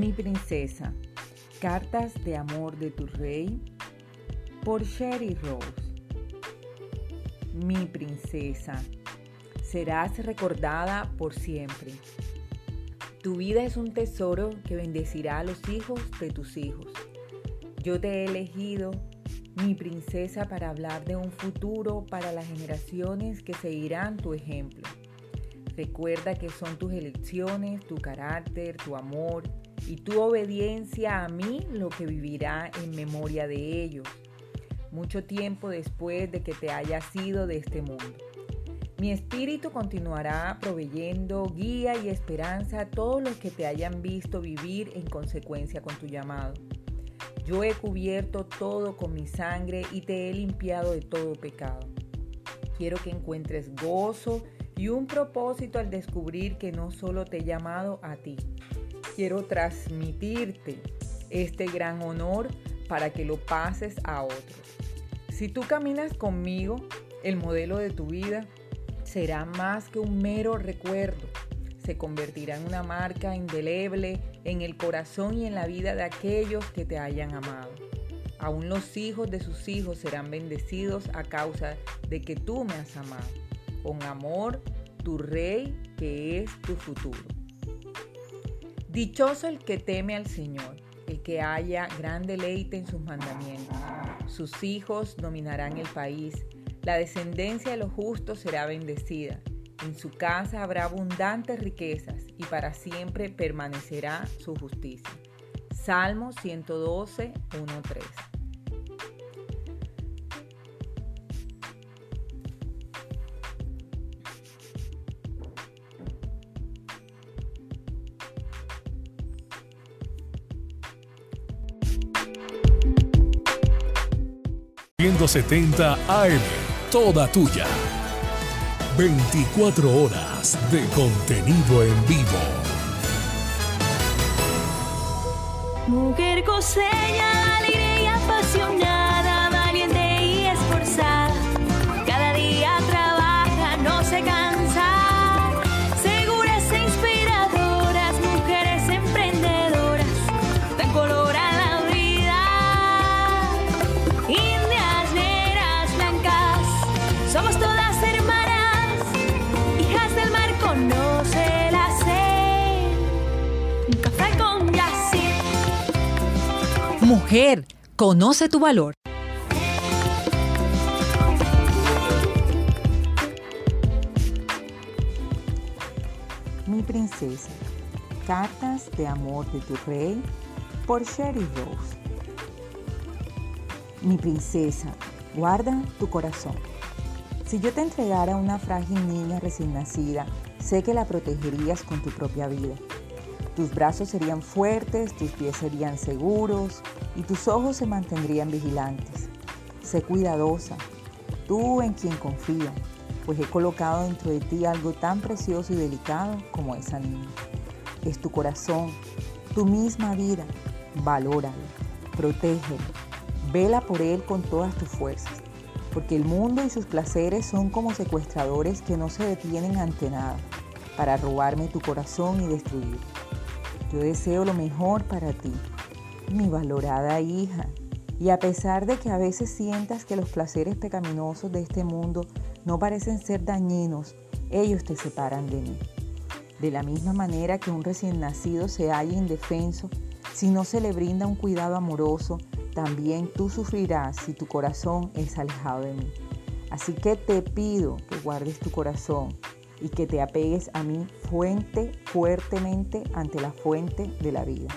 Mi princesa, cartas de amor de tu rey por Sherry Rose. Mi princesa, serás recordada por siempre. Tu vida es un tesoro que bendecirá a los hijos de tus hijos. Yo te he elegido, mi princesa, para hablar de un futuro para las generaciones que seguirán tu ejemplo. Recuerda que son tus elecciones, tu carácter, tu amor y tu obediencia a mí lo que vivirá en memoria de ellos, mucho tiempo después de que te hayas ido de este mundo. Mi espíritu continuará proveyendo guía y esperanza a todos los que te hayan visto vivir en consecuencia con tu llamado. Yo he cubierto todo con mi sangre y te he limpiado de todo pecado. Quiero que encuentres gozo y un propósito al descubrir que no solo te he llamado a ti. Quiero transmitirte este gran honor para que lo pases a otros. Si tú caminas conmigo, el modelo de tu vida será más que un mero recuerdo. Se convertirá en una marca indeleble en el corazón y en la vida de aquellos que te hayan amado. Aún los hijos de sus hijos serán bendecidos a causa de que tú me has amado. Con amor, tu rey que es tu futuro. Dichoso el que teme al Señor, el que haya gran deleite en sus mandamientos. Sus hijos dominarán el país la descendencia de los justos será bendecida. En su casa habrá abundantes riquezas y para siempre permanecerá su justicia. Salmo 112, 1, 3. ...170 AM toda tuya. 24 horas de contenido en vivo. Mujer coseña, alegre y apasionada, conoce tu valor. Mi princesa, cartas de amor de tu rey por Sherry Rose. Mi princesa, guarda tu corazón. Si yo te entregara una frágil niña recién nacida, sé que la protegerías con tu propia vida. Tus brazos serían fuertes, tus pies serían seguros y tus ojos se mantendrían vigilantes. Sé cuidadosa, tú en quien confío, pues he colocado dentro de ti algo tan precioso y delicado como esa niña. Es tu corazón, tu misma vida. Valóralo, protégelo, vela por él con todas tus fuerzas, porque el mundo y sus placeres son como secuestradores que no se detienen ante nada para robarme tu corazón y destruir. Yo deseo lo mejor para ti, mi valorada hija, y a pesar de que a veces sientas que los placeres pecaminosos de este mundo no parecen ser dañinos, ellos te separan de mí. De la misma manera que un recién nacido se halla indefenso si no se le brinda un cuidado amoroso, también tú sufrirás si tu corazón es alejado de mí. Así que te pido que guardes tu corazón y que te apegues a mí fuente fuertemente ante la fuente de la vida.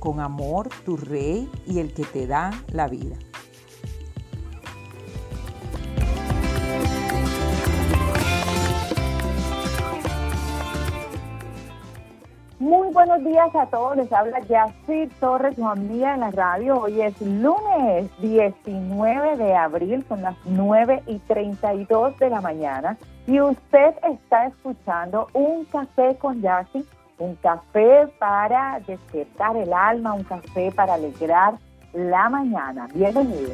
Con amor, tu rey y el que te da la vida. Muy buenos días a todos, les habla Yacir Torres, su amiga en la radio. Hoy es lunes 19 de abril, son las 9 y 32 de la mañana. Y usted está escuchando un café con Yacir, un café para despertar el alma, un café para alegrar la mañana. Bienvenido.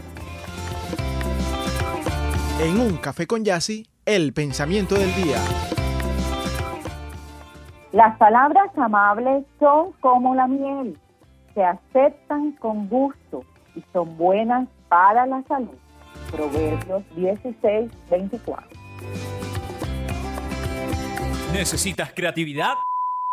En un café con Yassi, el pensamiento del día. Las palabras amables son como la miel, se aceptan con gusto y son buenas para la salud. Proverbios 16, 24. ¿Necesitas creatividad?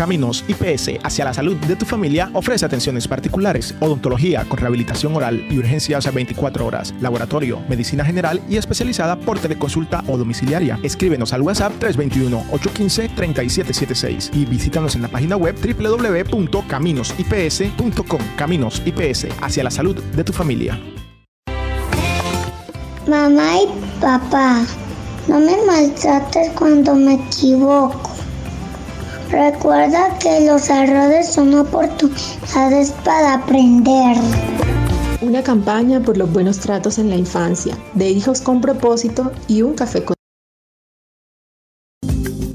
Caminos IPS hacia la salud de tu familia ofrece atenciones particulares, odontología con rehabilitación oral y urgencias a 24 horas, laboratorio, medicina general y especializada por teleconsulta o domiciliaria. Escríbenos al WhatsApp 321-815-3776 y visítanos en la página web www.caminosips.com. Caminos IPS hacia la salud de tu familia. Mamá y papá, no me maltrates cuando me equivoco. Recuerda que los errores son oportunidades para aprender. Una campaña por los buenos tratos en la infancia, de hijos con propósito y un café con...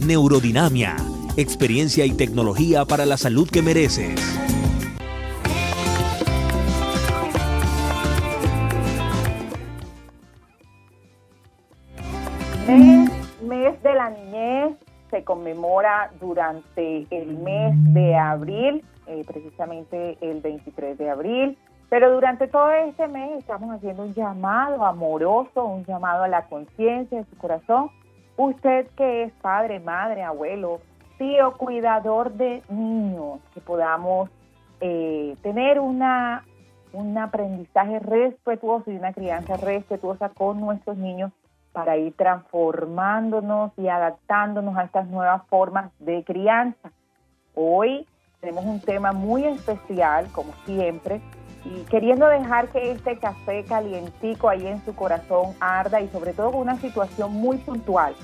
Neurodinamia, experiencia y tecnología para la salud que mereces. Mes, mes de la niñez se conmemora durante el mes de abril, eh, precisamente el 23 de abril, pero durante todo este mes estamos haciendo un llamado amoroso, un llamado a la conciencia de su corazón. Usted que es padre, madre, abuelo, tío, cuidador de niños, que podamos eh, tener una, un aprendizaje respetuoso y una crianza respetuosa con nuestros niños para ir transformándonos y adaptándonos a estas nuevas formas de crianza. Hoy tenemos un tema muy especial, como siempre, y queriendo dejar que este café calientico ahí en su corazón arda y sobre todo con una situación muy puntual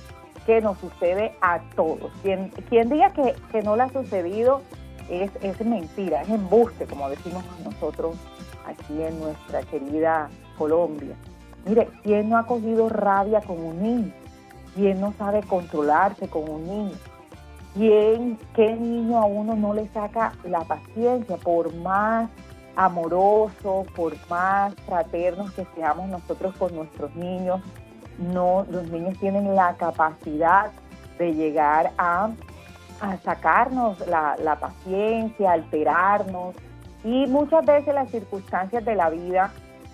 que nos sucede a todos. Quien, quien diga que, que no le ha sucedido es, es mentira, es embuste, como decimos nosotros aquí en nuestra querida Colombia. Mire, ¿quién no ha cogido rabia con un niño? ¿Quién no sabe controlarse con un niño? ¿Quién, qué niño a uno no le saca la paciencia por más amoroso, por más fraternos que seamos nosotros con nuestros niños? No, los niños tienen la capacidad de llegar a, sacarnos la paciencia, alterarnos y muchas veces las circunstancias de la vida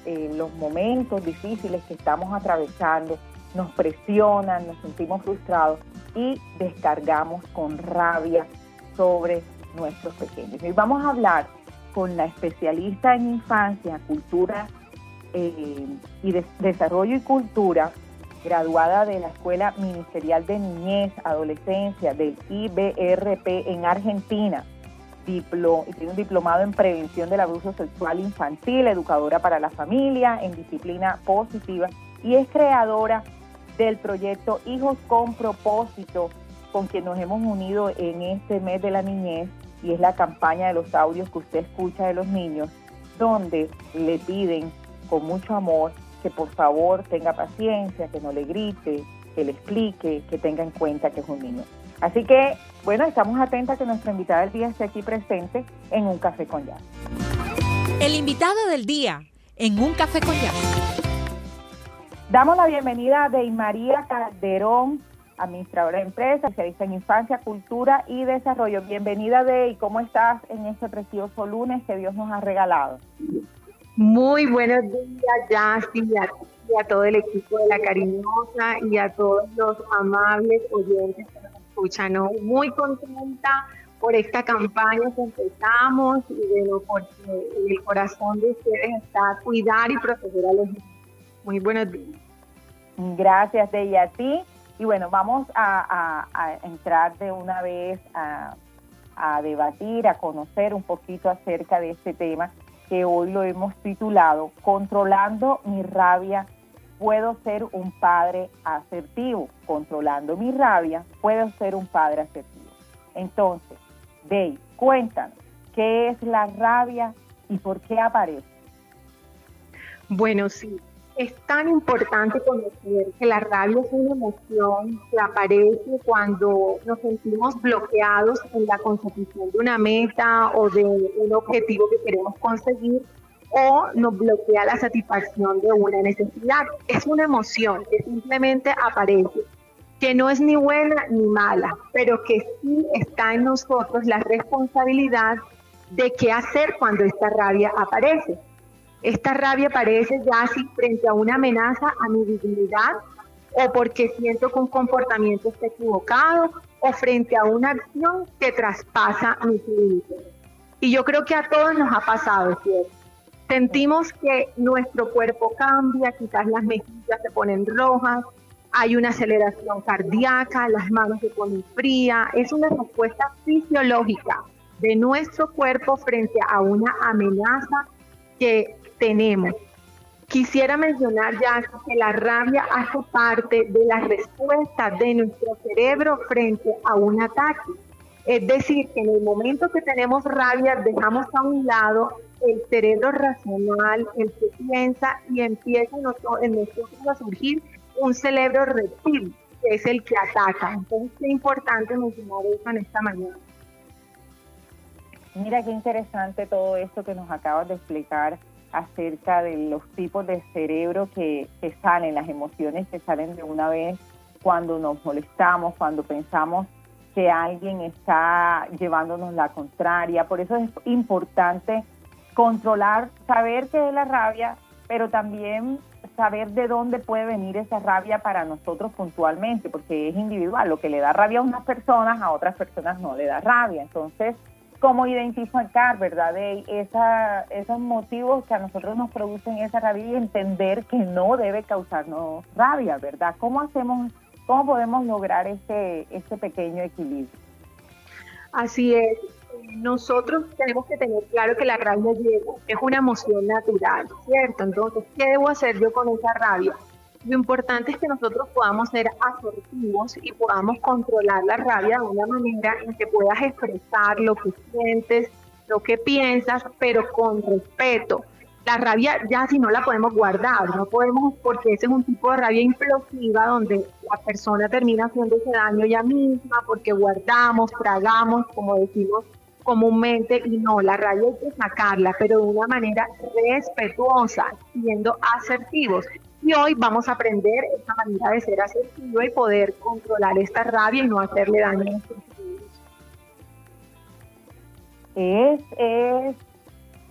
eh, los momentos difíciles que estamos atravesando nos presionan, nos sentimos frustrados y descargamos con rabia sobre nuestros pequeños. Y vamos a hablar con la especialista en infancia, cultura eh, y desarrollo y cultura, graduada de la Escuela Ministerial de Niñez, Adolescencia del IBRP en Argentina tiene un diplomado en prevención del abuso sexual infantil, educadora para la familia, en disciplina positiva y es creadora del proyecto Hijos con propósito, con quien nos hemos unido en este mes de la niñez y es la campaña de los audios que usted escucha de los niños, donde le piden con mucho amor que por favor tenga paciencia, que no le grite, que le explique, que tenga en cuenta que es un niño. Así que, bueno, estamos atentas a que nuestra invitada del día esté aquí presente en un café con jazz. El invitado del día en un café con jazz. Damos la bienvenida a Dey María Calderón, administradora de empresas, especialista en infancia, cultura y desarrollo. Bienvenida, Dey. ¿Cómo estás en este precioso lunes que Dios nos ha regalado? Muy buenos días, Jessy, y a, y a todo el equipo de La Cariñosa y a todos los amables oyentes escucha, ¿no? Muy contenta por esta campaña que empezamos y bueno, porque el corazón de ustedes está cuidar y proteger a los niños. Muy buenos días. Gracias, de a ti. Y bueno, vamos a, entrar de una vez a debatir, a conocer un poquito acerca de este tema que hoy lo hemos titulado Controlando mi rabia puedo ser un padre asertivo. Controlando mi rabia, puedo ser un padre asertivo. Entonces, Dave, cuéntanos, ¿qué es la rabia y por qué aparece? Bueno, sí. es tan importante conocer que la rabia es una emoción que aparece cuando nos sentimos bloqueados en la consecución de una meta o de un objetivo que queremos conseguir o nos bloquea la satisfacción de una necesidad. Es una emoción que simplemente aparece, que no es ni buena ni mala, pero que sí está en nosotros la responsabilidad de qué hacer cuando esta rabia aparece. Esta rabia aparece ya así frente a una amenaza a mi dignidad o porque siento que un comportamiento está equivocado o frente a una acción que traspasa mis límites. Y yo creo que a todos nos ha pasado, ¿cierto? Sentimos que nuestro cuerpo cambia, quizás las mejillas se ponen rojas, hay una aceleración cardíaca, las manos se ponen frías, es una respuesta fisiológica de nuestro cuerpo frente a una amenaza que tenemos. Quisiera mencionar ya que la rabia hace parte de la respuesta de nuestro cerebro frente a un ataque. Es decir, que en el momento que tenemos rabia dejamos a un lado el cerebro racional, el que piensa y empieza en nosotros a surgir un cerebro reptil, que es el que ataca. Entonces es importante mencionar eso en esta mañana. Mira qué interesante todo esto que nos acabas de explicar acerca de los tipos de cerebro que, salen, las emociones que salen de una vez cuando nos molestamos, cuando pensamos que alguien está llevándonos la contraria. Por eso es importante controlar, saber qué es la rabia, pero también saber de dónde puede venir esa rabia para nosotros puntualmente, porque es individual. Lo que le da rabia a unas personas, a otras personas no le da rabia. Entonces, cómo identificar, ¿verdad? De esa, esos motivos que a nosotros nos producen esa rabia y entender que no debe causarnos rabia, ¿verdad? ¿Cómo hacemos, cómo podemos lograr ese, ese pequeño equilibrio? Así es. Nosotros tenemos que tener claro que la rabia es una emoción natural, ¿cierto? Entonces, ¿qué debo hacer yo con esa rabia? Lo importante es que nosotros podamos ser asertivos y podamos controlar la rabia de una manera en que puedas expresar lo que sientes, lo que piensas, pero con respeto. La rabia ya si no la podemos guardar, no podemos, porque ese es un tipo de rabia implosiva donde la persona termina haciéndose daño ella misma porque guardamos, tragamos, como decimos comúnmente, y no, la rabia hay que sacarla, pero de una manera respetuosa, siendo asertivos. Y hoy vamos a aprender esta manera de ser asertivo y poder controlar esta rabia y no hacerle daño a nuestros hijos. Es, es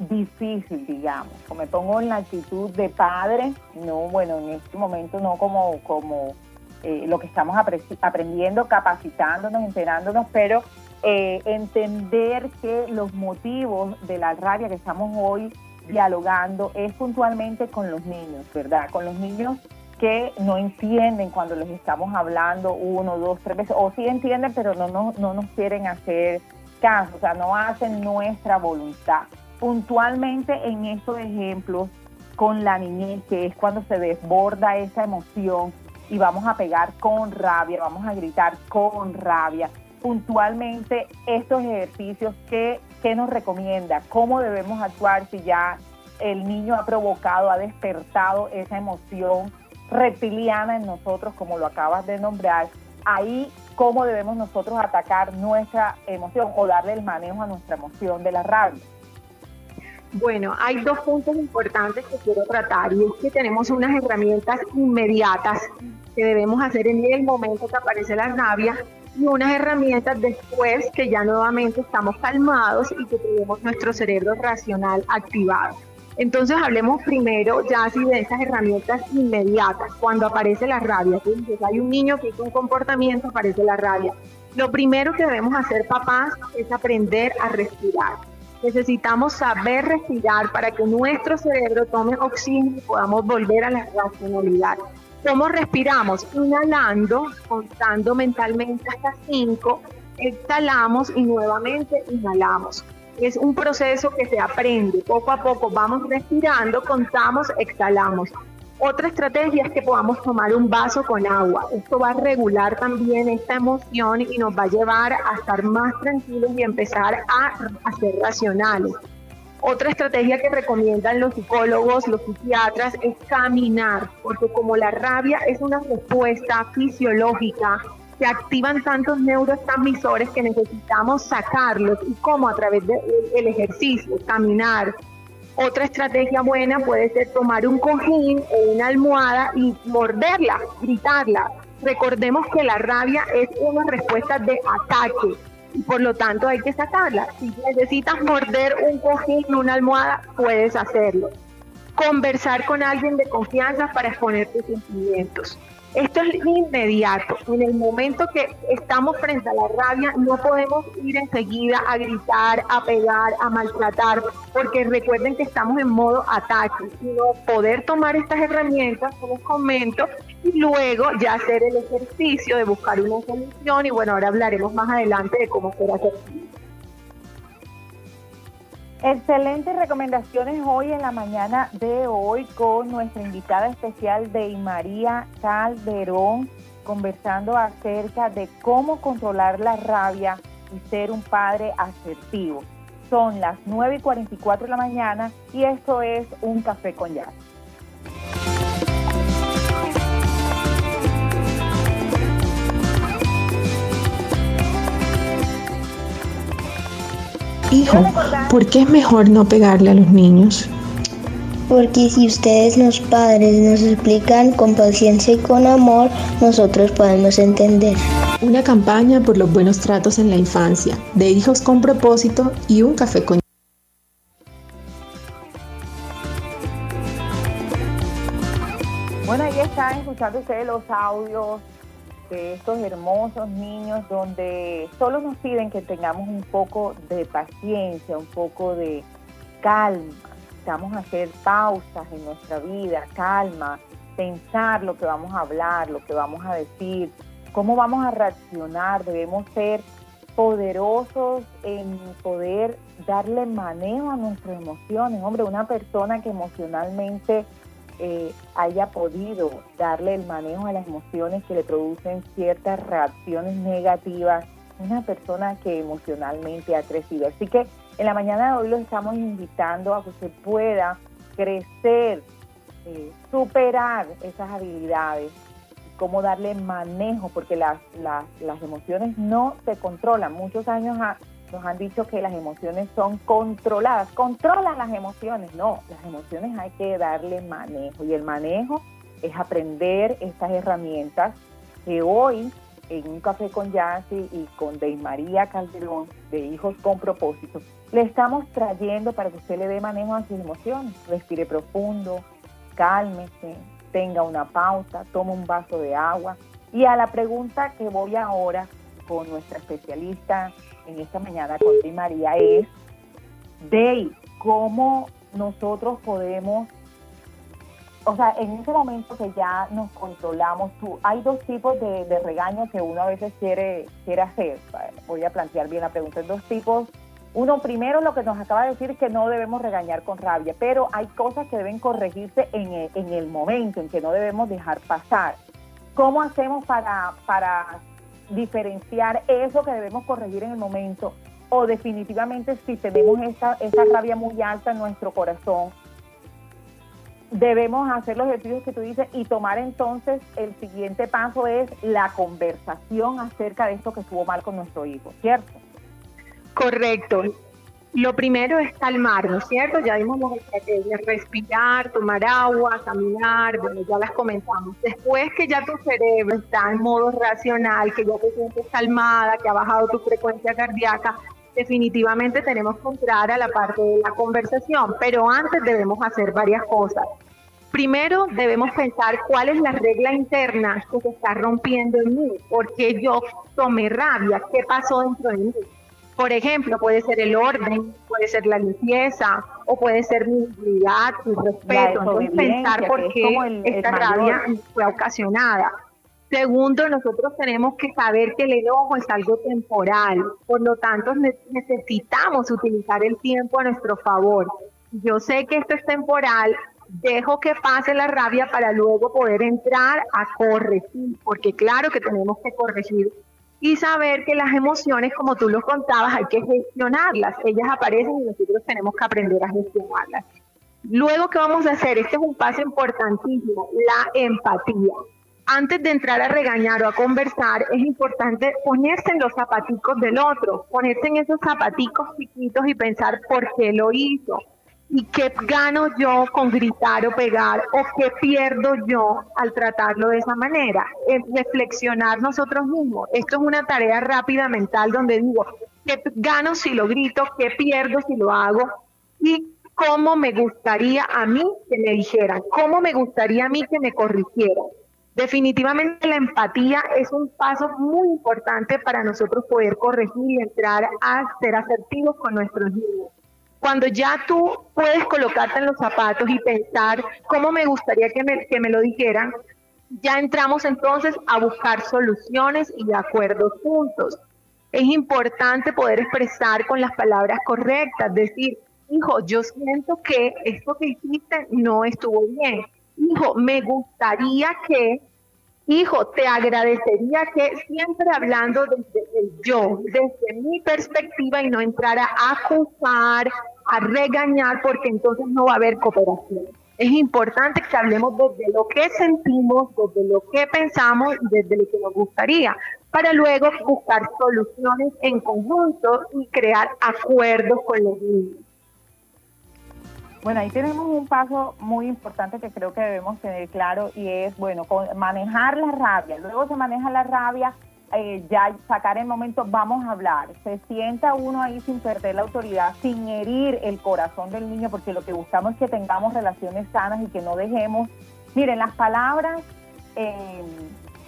difícil, digamos. Me pongo en la actitud de padre, no, bueno, en este momento no como, como eh, lo que estamos aprendiendo, capacitándonos, enterándonos, pero eh, entender que los motivos de la rabia que estamos hoy dialogando es puntualmente con los niños, ¿verdad? Con los niños que no entienden cuando les estamos hablando uno, dos, tres veces, o sí entienden, pero no, no, no nos quieren hacer caso, o sea, no hacen nuestra voluntad. Puntualmente en estos ejemplos con la niñez, que es cuando se desborda esa emoción y vamos a pegar con rabia, vamos a gritar con rabia. Puntualmente estos ejercicios que ¿qué nos recomienda? ¿Cómo debemos actuar si ya el niño ha provocado, ha despertado esa emoción reptiliana en nosotros, como lo acabas de nombrar? Ahí, ¿cómo debemos nosotros atacar nuestra emoción o darle el manejo a nuestra emoción de la rabia? Bueno, hay dos puntos importantes que quiero tratar y es que tenemos unas herramientas inmediatas que debemos hacer en el momento que aparece la rabia y unas herramientas después que ya nuevamente estamos calmados y que tenemos nuestro cerebro racional activado. Entonces hablemos primero ya así de esas herramientas inmediatas, cuando aparece la rabia. Entonces hay un niño que hizo un comportamiento, aparece la rabia. Lo primero que debemos hacer papás es aprender a respirar. Necesitamos saber respirar para que nuestro cerebro tome oxígeno y podamos volver a la racionalidad. ¿Cómo respiramos? Inhalando, contando mentalmente hasta 5, exhalamos y nuevamente inhalamos. Es un proceso que se aprende. Poco a poco vamos respirando, contamos, exhalamos. Otra estrategia es que podamos tomar un vaso con agua. Esto va a regular también esta emoción y nos va a llevar a estar más tranquilos y empezar a, a ser racionales. Otra estrategia que recomiendan los psicólogos, los psiquiatras, es caminar, porque como la rabia es una respuesta fisiológica, se activan tantos neurotransmisores que necesitamos sacarlos y como a través del ejercicio, caminar. Otra estrategia buena puede ser tomar un cojín o una almohada y morderla, gritarla. Recordemos que la rabia es una respuesta de ataque por lo tanto hay que sacarla. Si necesitas morder un cojín, una almohada, puedes hacerlo. Conversar con alguien de confianza para exponer tus sentimientos. Esto es inmediato. En el momento que estamos frente a la rabia, no podemos ir enseguida a gritar, a pegar, a maltratar, porque recuerden que estamos en modo ataque, sino poder tomar estas herramientas, como comento, y luego ya hacer el ejercicio de buscar una solución. Y bueno, ahora hablaremos más adelante de cómo así. Excelentes recomendaciones hoy en la mañana de hoy con nuestra invitada especial de María Calderón, conversando acerca de cómo controlar la rabia y ser un padre asertivo. Son las 9 y 44 de la mañana y esto es Un Café con Jazz. Hijo, ¿por qué es mejor no pegarle a los niños? Porque si ustedes los padres nos explican con paciencia y con amor, nosotros podemos entender. Una campaña por los buenos tratos en la infancia, de hijos con propósito y un café con... Bueno, ahí están escuchando ustedes los audios de estos hermosos niños donde solo nos piden que tengamos un poco de paciencia, un poco de calma. A hacer pausas en nuestra vida, calma, pensar lo que vamos a hablar, lo que vamos a decir, cómo vamos a reaccionar. Debemos ser poderosos en poder darle manejo a nuestras emociones. Hombre, una persona que emocionalmente eh, haya podido darle el manejo a las emociones que le producen ciertas reacciones negativas, una persona que emocionalmente ha crecido. Así que en la mañana de hoy lo estamos invitando a que se pueda crecer, eh, superar esas habilidades, cómo darle manejo, porque las, las, las emociones no se controlan. Muchos años a, nos han dicho que las emociones son controladas. Controlan las emociones. No, las emociones hay que darle manejo. Y el manejo es aprender estas herramientas que hoy en un café con Yancy y con Dey María Calderón de Hijos con Propósito, le estamos trayendo para que usted le dé manejo a sus emociones. Respire profundo, cálmese, tenga una pausa, tome un vaso de agua. Y a la pregunta que voy ahora con nuestra especialista en esta mañana con Di María es de cómo nosotros podemos, o sea, en ese momento que ya nos controlamos, tú, hay dos tipos de, regaños que uno a veces quiere, quiere hacer. Voy a plantear bien la pregunta. Hay dos tipos. Uno, primero, lo que nos acaba de decir que no debemos regañar con rabia, pero hay cosas que deben corregirse en el, en el momento, en que no debemos dejar pasar. ¿Cómo hacemos para, para diferenciar eso que debemos corregir en el momento o definitivamente si tenemos esa, esa rabia muy alta en nuestro corazón, debemos hacer los ejercicios que tú dices y tomar entonces el siguiente paso es la conversación acerca de esto que estuvo mal con nuestro hijo, ¿cierto? Correcto. Lo primero es calmarnos, ¿cierto? Ya vimos las estrategias, respirar, tomar agua, caminar, bueno, ya las comentamos. Después que ya tu cerebro está en modo racional, que ya te sientes calmada, que ha bajado tu frecuencia cardíaca, definitivamente tenemos que entrar a la parte de la conversación, pero antes debemos hacer varias cosas. Primero debemos pensar cuál es la regla interna que se está rompiendo en mí, por qué yo tomé rabia, qué pasó dentro de mí por ejemplo, puede ser el orden, puede ser la limpieza, o puede ser mi dignidad, mi respeto. Entonces, pensar por qué esta rabia fue ocasionada. Segundo, nosotros tenemos que saber que el enojo es algo temporal, por lo tanto necesitamos utilizar el tiempo a nuestro favor. Yo sé que esto es temporal, dejo que pase la rabia para luego poder entrar a corregir, porque claro que tenemos que corregir y saber que las emociones, como tú lo contabas, hay que gestionarlas. Ellas aparecen y nosotros tenemos que aprender a gestionarlas. Luego, ¿qué vamos a hacer? Este es un paso importantísimo, la empatía. Antes de entrar a regañar o a conversar, es importante ponerse en los zapaticos del otro, ponerse en esos zapaticos chiquitos y pensar por qué lo hizo ¿Y qué gano yo con gritar o pegar? ¿O qué pierdo yo al tratarlo de esa manera? reflexionar nosotros mismos. Esto es una tarea rápida mental donde digo, ¿qué gano si lo grito? ¿Qué pierdo si lo hago? Y cómo me gustaría a mí que me dijeran, cómo me gustaría a mí que me corrigieran. Definitivamente la empatía es un paso muy importante para nosotros poder corregir y entrar a ser asertivos con nuestros niños. Cuando ya tú puedes colocarte en los zapatos y pensar cómo me gustaría que me, que me lo dijeran, ya entramos entonces a buscar soluciones y acuerdos juntos. Es importante poder expresar con las palabras correctas, decir, hijo, yo siento que esto que hiciste no estuvo bien. Hijo, me gustaría que hijo, te agradecería que siempre hablando desde el yo, desde mi perspectiva y no entrar a acusar, a regañar, porque entonces no va a haber cooperación. Es importante que hablemos desde lo que sentimos, desde lo que pensamos y desde lo que nos gustaría, para luego buscar soluciones en conjunto y crear acuerdos con los niños. Bueno, ahí tenemos un paso muy importante que creo que debemos tener claro y es, bueno, manejar la rabia. Luego se maneja la rabia, eh, ya sacar el momento, vamos a hablar. Se sienta uno ahí sin perder la autoridad, sin herir el corazón del niño, porque lo que buscamos es que tengamos relaciones sanas y que no dejemos. Miren, las palabras, eh,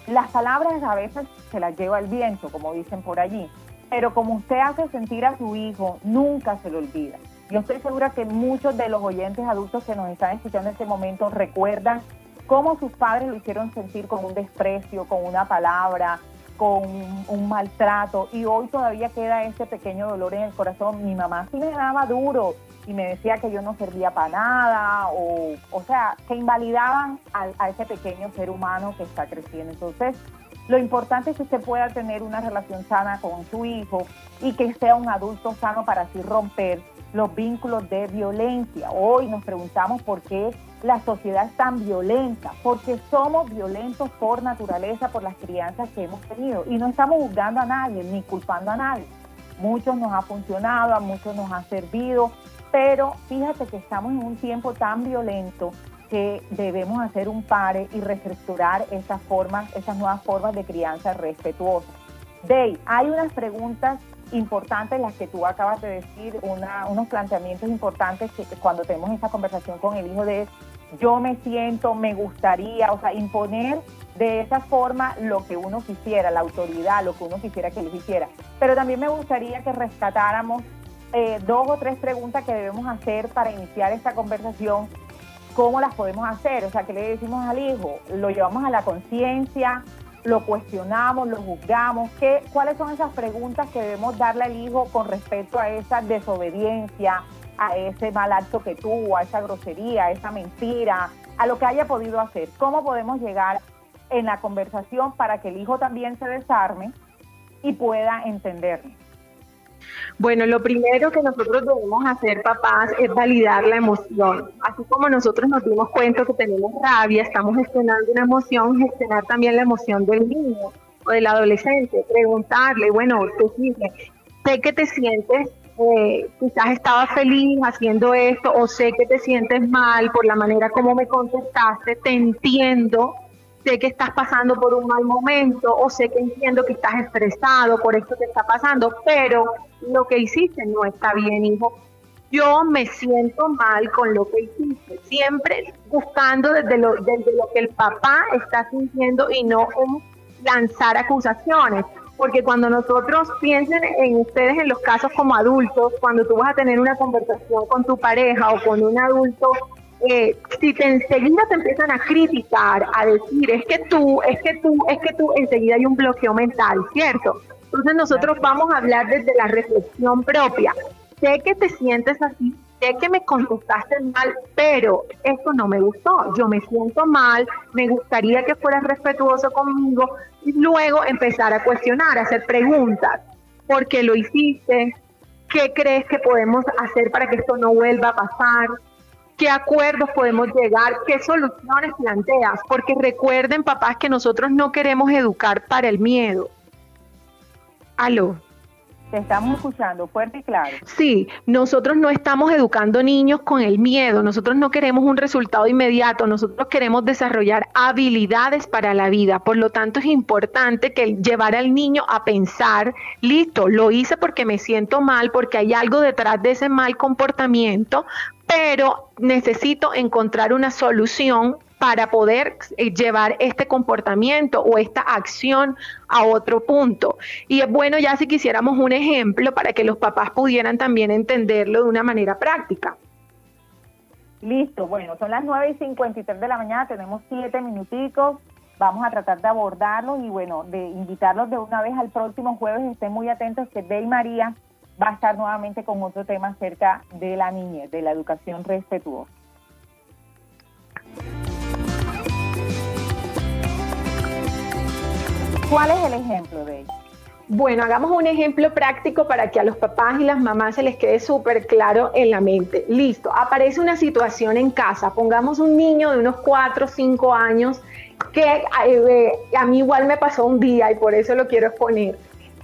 las palabras a veces se las lleva el viento, como dicen por allí, pero como usted hace sentir a su hijo, nunca se lo olvida. Yo estoy segura que muchos de los oyentes adultos que nos están escuchando en este momento recuerdan cómo sus padres lo hicieron sentir con un desprecio, con una palabra, con un maltrato y hoy todavía queda ese pequeño dolor en el corazón. Mi mamá sí me daba duro y me decía que yo no servía para nada o, o sea, que invalidaban a, a ese pequeño ser humano que está creciendo. Entonces, lo importante es que usted pueda tener una relación sana con su hijo y que sea un adulto sano para así romper los vínculos de violencia. Hoy nos preguntamos por qué la sociedad es tan violenta, porque somos violentos por naturaleza, por las crianzas que hemos tenido. Y no estamos juzgando a nadie, ni culpando a nadie. Muchos nos ha funcionado, a muchos nos ha servido, pero fíjate que estamos en un tiempo tan violento que debemos hacer un pare y reestructurar esas formas, esas nuevas formas de crianza respetuosa. Day, hay unas preguntas importantes las que tú acabas de decir, unos planteamientos importantes que cuando tenemos esta conversación con el hijo de yo me siento, me gustaría, o sea, imponer de esa forma lo que uno quisiera, la autoridad, lo que uno quisiera que él hiciera. Pero también me gustaría que rescatáramos eh, dos o tres preguntas que debemos hacer para iniciar esta conversación. ¿Cómo las podemos hacer? O sea, ¿qué le decimos al hijo? ¿Lo llevamos a la conciencia? Lo cuestionamos, lo juzgamos, ¿qué, ¿cuáles son esas preguntas que debemos darle al hijo con respecto a esa desobediencia, a ese mal acto que tuvo, a esa grosería, a esa mentira, a lo que haya podido hacer? ¿Cómo podemos llegar en la conversación para que el hijo también se desarme y pueda entendernos? Bueno, lo primero que nosotros debemos hacer, papás, es validar la emoción. Así como nosotros nos dimos cuenta que tenemos rabia, estamos gestionando una emoción, gestionar también la emoción del niño o del adolescente. Preguntarle, bueno, tú sé que te sientes, eh, quizás estaba feliz haciendo esto, o sé que te sientes mal por la manera como me contestaste, te entiendo sé que estás pasando por un mal momento o sé que entiendo que estás estresado por esto que está pasando, pero lo que hiciste no está bien, hijo. Yo me siento mal con lo que hiciste, siempre buscando desde lo, desde lo que el papá está sintiendo y no lanzar acusaciones. Porque cuando nosotros piensen en ustedes en los casos como adultos, cuando tú vas a tener una conversación con tu pareja o con un adulto eh, si te enseguida te empiezan a criticar, a decir, es que tú, es que tú, es que tú, enseguida hay un bloqueo mental, ¿cierto? Entonces nosotros vamos a hablar desde la reflexión propia. Sé que te sientes así, sé que me contestaste mal, pero esto no me gustó, yo me siento mal, me gustaría que fueras respetuoso conmigo y luego empezar a cuestionar, a hacer preguntas. ¿Por qué lo hiciste? ¿Qué crees que podemos hacer para que esto no vuelva a pasar? ¿Qué acuerdos podemos llegar? ¿Qué soluciones planteas? Porque recuerden, papás, que nosotros no queremos educar para el miedo. Aló. Te estamos escuchando fuerte y claro. Sí, nosotros no estamos educando niños con el miedo, nosotros no queremos un resultado inmediato, nosotros queremos desarrollar habilidades para la vida. Por lo tanto, es importante que llevar al niño a pensar, listo, lo hice porque me siento mal, porque hay algo detrás de ese mal comportamiento, pero necesito encontrar una solución para poder eh, llevar este comportamiento o esta acción a otro punto. Y es bueno ya si quisiéramos un ejemplo para que los papás pudieran también entenderlo de una manera práctica. Listo, bueno, son las 9 y 53 de la mañana, tenemos 7 minuticos, vamos a tratar de abordarlos y bueno, de invitarlos de una vez al próximo jueves, estén muy atentos que Dey María va a estar nuevamente con otro tema acerca de la niñez, de la educación respetuosa. ¿Cuál es el ejemplo de ella? Bueno, hagamos un ejemplo práctico para que a los papás y las mamás se les quede súper claro en la mente. Listo, aparece una situación en casa, pongamos un niño de unos 4 o 5 años que eh, a mí igual me pasó un día y por eso lo quiero exponer.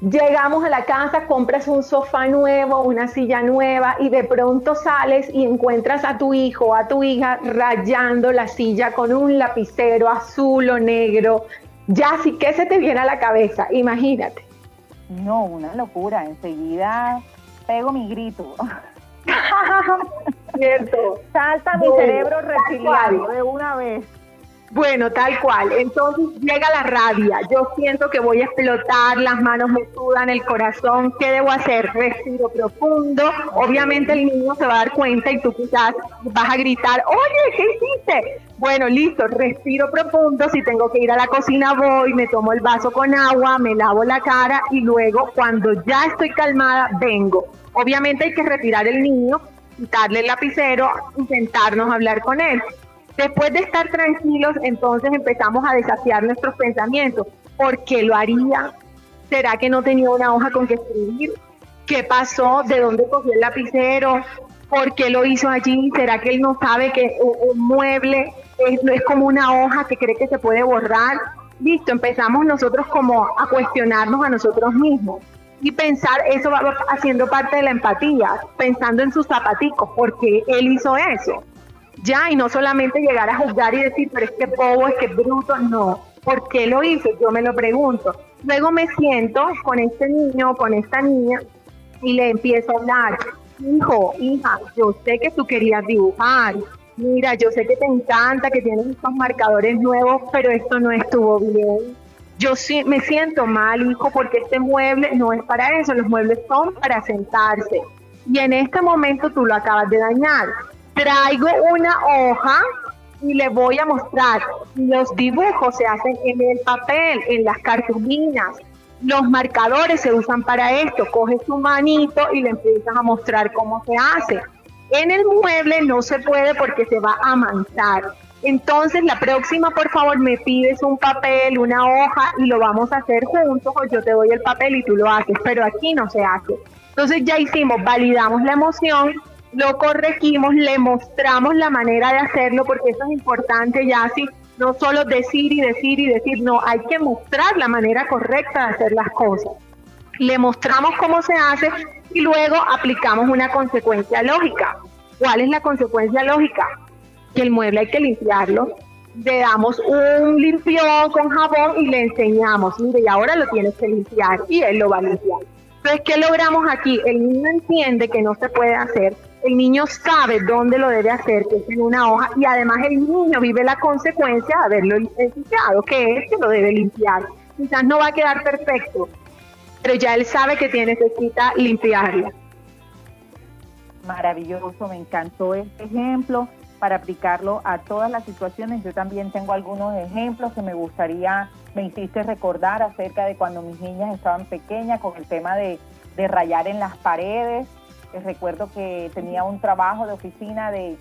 Llegamos a la casa, compras un sofá nuevo, una silla nueva y de pronto sales y encuentras a tu hijo o a tu hija rayando la silla con un lapicero azul o negro, ya sí, ¿qué se te viene a la cabeza? Imagínate. No, una locura. Enseguida pego mi grito. Cierto. Salta mi cerebro reptiliano de una vez. Bueno, tal cual. Entonces llega la rabia. Yo siento que voy a explotar, las manos me sudan, el corazón. ¿Qué debo hacer? Respiro profundo. Obviamente el niño se va a dar cuenta y tú quizás vas a gritar, oye, ¿qué hiciste? Bueno, listo, respiro profundo. Si tengo que ir a la cocina, voy, me tomo el vaso con agua, me lavo la cara y luego, cuando ya estoy calmada, vengo. Obviamente hay que retirar el niño, quitarle el lapicero, intentarnos hablar con él. Después de estar tranquilos, entonces empezamos a desafiar nuestros pensamientos. ¿Por qué lo haría? ¿Será que no tenía una hoja con que escribir? ¿Qué pasó? ¿De dónde cogió el lapicero? ¿Por qué lo hizo allí? ¿Será que él no sabe que un mueble es, es como una hoja que cree que se puede borrar? Listo, empezamos nosotros como a cuestionarnos a nosotros mismos y pensar, eso va haciendo parte de la empatía, pensando en sus zapaticos, ¿por qué él hizo eso? Ya, y no solamente llegar a juzgar y decir, pero es que bobo, es que bruto, no. ¿Por qué lo hizo? Yo me lo pregunto. Luego me siento con este niño, con esta niña, y le empiezo a hablar. Hijo, hija, yo sé que tú querías dibujar. Mira, yo sé que te encanta, que tienes estos marcadores nuevos, pero esto no estuvo bien. Yo sí, me siento mal, hijo, porque este mueble no es para eso. Los muebles son para sentarse. Y en este momento tú lo acabas de dañar traigo una hoja y le voy a mostrar. Los dibujos se hacen en el papel, en las cartulinas. Los marcadores se usan para esto. Coges tu manito y le empiezas a mostrar cómo se hace. En el mueble no se puede porque se va a manchar. Entonces, la próxima, por favor, me pides un papel, una hoja y lo vamos a hacer juntos o yo te doy el papel y tú lo haces, pero aquí no se hace. Entonces ya hicimos, validamos la emoción, lo corregimos, le mostramos la manera de hacerlo, porque eso es importante ya así, no solo decir y decir y decir, no, hay que mostrar la manera correcta de hacer las cosas. Le mostramos cómo se hace y luego aplicamos una consecuencia lógica. ¿Cuál es la consecuencia lógica? Que el mueble hay que limpiarlo. Le damos un limpión con jabón y le enseñamos, mire, y ahora lo tienes que limpiar y él lo va a limpiar. Entonces, ¿qué logramos aquí? El niño entiende que no se puede hacer, el niño sabe dónde lo debe hacer, que es en una hoja, y además el niño vive la consecuencia de haberlo limpiado, que es que lo debe limpiar. Quizás no va a quedar perfecto, pero ya él sabe que tiene, necesita limpiarla. Maravilloso, me encantó este ejemplo para aplicarlo a todas las situaciones. Yo también tengo algunos ejemplos que me gustaría, me hiciste recordar acerca de cuando mis niñas estaban pequeñas con el tema de, de rayar en las paredes recuerdo que tenía un trabajo de oficina de,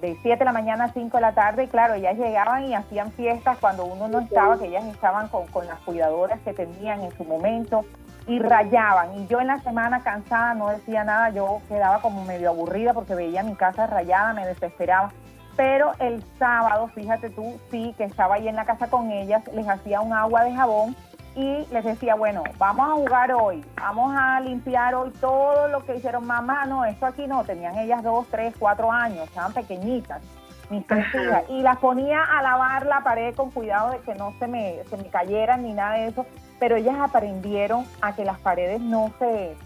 de 7 de la mañana a 5 de la tarde y claro, ellas llegaban y hacían fiestas cuando uno no estaba, que ellas estaban con, con las cuidadoras que tenían en su momento y rayaban. Y yo en la semana cansada no decía nada, yo quedaba como medio aburrida porque veía mi casa rayada, me desesperaba. Pero el sábado, fíjate tú, sí, que estaba ahí en la casa con ellas, les hacía un agua de jabón y les decía, bueno, vamos a jugar hoy, vamos a limpiar hoy todo lo que hicieron. Mamá, no, esto aquí no, tenían ellas dos, tres, cuatro años, estaban pequeñitas, mis tres hijas, y las ponía a lavar la pared con cuidado de que no se me, se me cayeran ni nada de eso, pero ellas aprendieron a que las paredes no se,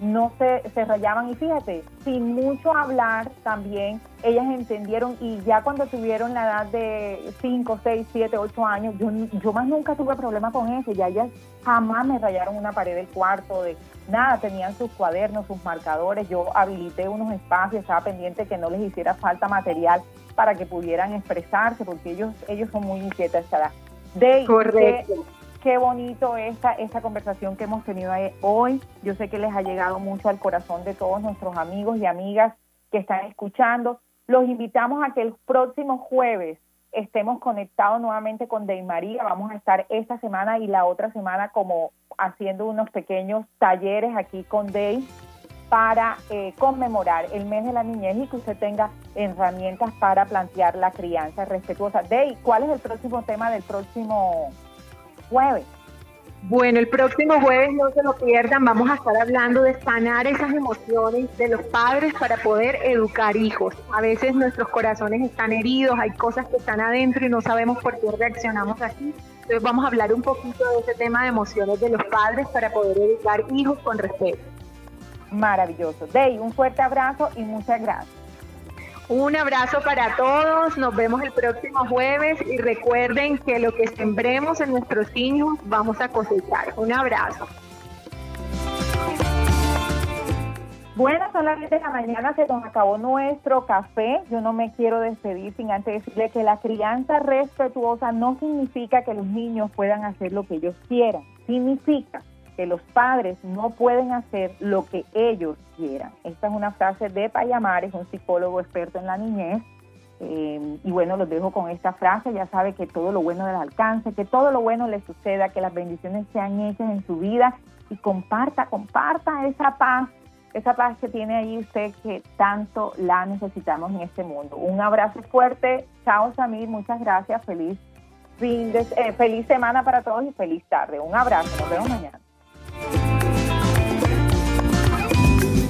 no se, se rayaban. Y fíjate, sin mucho hablar también, ellas entendieron y ya cuando tuvieron la edad de 5, 6, 7, 8 años, yo, yo más nunca tuve problema con eso, ya ellas jamás me rayaron una pared del cuarto, de nada, tenían sus cuadernos, sus marcadores, yo habilité unos espacios, estaba pendiente que no les hiciera falta material para que pudieran expresarse, porque ellos, ellos son muy inquietas a De, Correcto qué bonito esta, esta conversación que hemos tenido hoy. Yo sé que les ha llegado mucho al corazón de todos nuestros amigos y amigas que están escuchando. Los invitamos a que el próximo jueves estemos conectados nuevamente con Dey María. Vamos a estar esta semana y la otra semana como haciendo unos pequeños talleres aquí con Dey para eh, conmemorar el mes de la niñez y que usted tenga herramientas para plantear la crianza respetuosa. Dey, ¿cuál es el próximo tema del próximo jueves. Bueno, el próximo jueves no se lo pierdan, vamos a estar hablando de sanar esas emociones de los padres para poder educar hijos. A veces nuestros corazones están heridos, hay cosas que están adentro y no sabemos por qué reaccionamos así. Entonces vamos a hablar un poquito de ese tema de emociones de los padres para poder educar hijos con respeto. Maravilloso. Dey, un fuerte abrazo y muchas gracias. Un abrazo para todos, nos vemos el próximo jueves y recuerden que lo que sembremos en nuestros hijos vamos a cosechar. Un abrazo. Bueno, son las 10 de la mañana, se nos acabó nuestro café. Yo no me quiero despedir sin antes decirle que la crianza respetuosa no significa que los niños puedan hacer lo que ellos quieran. Significa que los padres no pueden hacer lo que ellos quieran. Esta es una frase de Payamar, es un psicólogo experto en la niñez. Eh, y bueno, los dejo con esta frase, ya sabe que todo lo bueno del alcance, que todo lo bueno le suceda, que las bendiciones sean hechas en su vida y comparta, comparta esa paz, esa paz que tiene ahí usted que tanto la necesitamos en este mundo. Un abrazo fuerte, chao Samir, muchas gracias, feliz fin de, eh, feliz semana para todos y feliz tarde. Un abrazo, nos vemos mañana.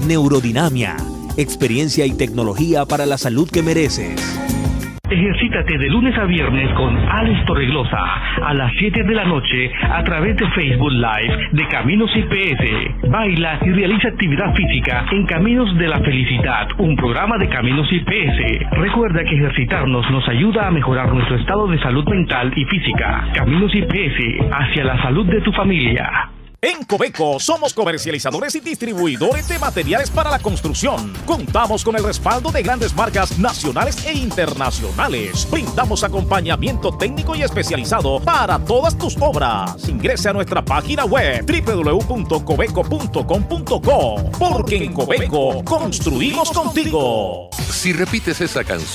Neurodinamia, experiencia y tecnología para la salud que mereces. Ejercítate de lunes a viernes con Alex Torreglosa a las 7 de la noche a través de Facebook Live de Caminos IPS. Baila y realiza actividad física en Caminos de la Felicidad, un programa de Caminos IPS. Recuerda que ejercitarnos nos ayuda a mejorar nuestro estado de salud mental y física. Caminos IPS hacia la salud de tu familia. En Cobeco somos comercializadores y distribuidores de materiales para la construcción. Contamos con el respaldo de grandes marcas nacionales e internacionales. Brindamos acompañamiento técnico y especializado para todas tus obras. Ingrese a nuestra página web www.cobeco.com.co porque en Cobeco construimos contigo. Si repites esa canción